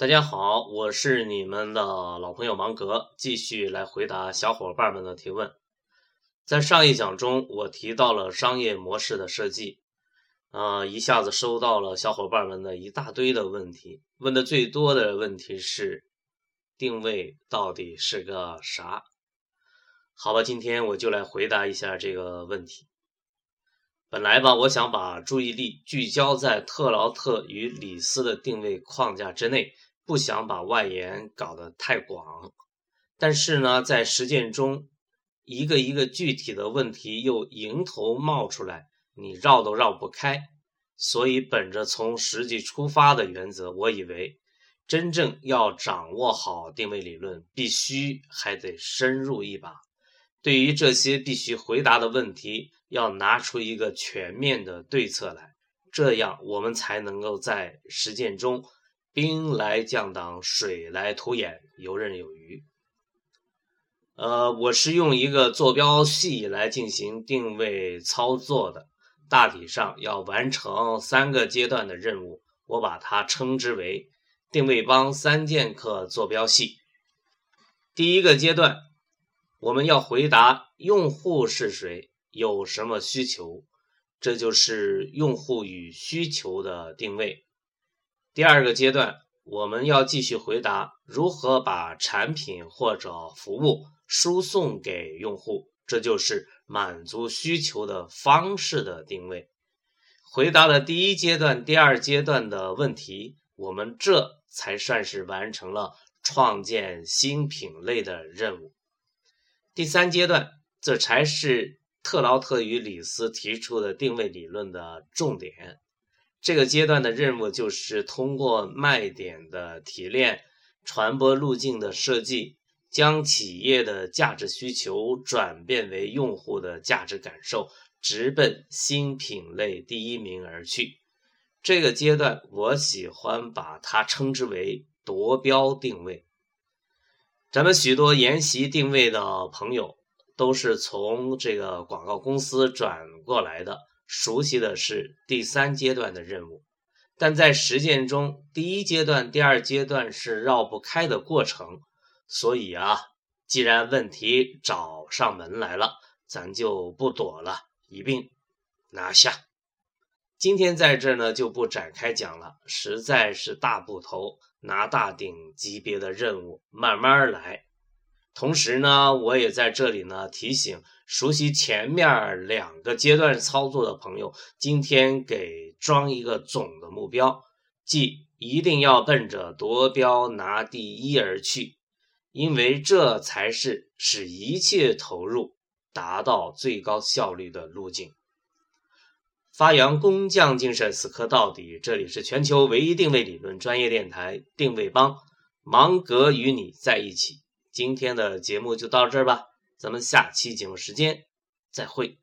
大家好，我是你们的老朋友芒格，继续来回答小伙伴们的提问。在上一讲中，我提到了商业模式的设计，啊，一下子收到了小伙伴们的一大堆的问题。问的最多的问题是，定位到底是个啥？好吧，今天我就来回答一下这个问题。本来吧，我想把注意力聚焦在特劳特与李斯的定位框架之内。不想把外延搞得太广，但是呢，在实践中，一个一个具体的问题又迎头冒出来，你绕都绕不开。所以，本着从实际出发的原则，我以为真正要掌握好定位理论，必须还得深入一把。对于这些必须回答的问题，要拿出一个全面的对策来，这样我们才能够在实践中。兵来将挡，水来土掩，游刃有余。呃，我是用一个坐标系来进行定位操作的，大体上要完成三个阶段的任务，我把它称之为定位帮三剑客坐标系。第一个阶段，我们要回答用户是谁，有什么需求，这就是用户与需求的定位。第二个阶段，我们要继续回答如何把产品或者服务输送给用户，这就是满足需求的方式的定位。回答了第一阶段、第二阶段的问题，我们这才算是完成了创建新品类的任务。第三阶段，这才是特劳特与李斯提出的定位理论的重点。这个阶段的任务就是通过卖点的提炼、传播路径的设计，将企业的价值需求转变为用户的价值感受，直奔新品类第一名而去。这个阶段，我喜欢把它称之为夺标定位。咱们许多研习定位的朋友，都是从这个广告公司转过来的。熟悉的是第三阶段的任务，但在实践中，第一阶段、第二阶段是绕不开的过程。所以啊，既然问题找上门来了，咱就不躲了，一并拿下。今天在这呢，就不展开讲了，实在是大部头拿大顶级别的任务，慢慢来。同时呢，我也在这里呢提醒熟悉前面两个阶段操作的朋友，今天给装一个总的目标，即一定要奔着夺标拿第一而去，因为这才是使一切投入达到最高效率的路径。发扬工匠精神，死磕到底。这里是全球唯一定位理论专业电台——定位帮，芒格与你在一起。今天的节目就到这儿吧，咱们下期节目时间再会。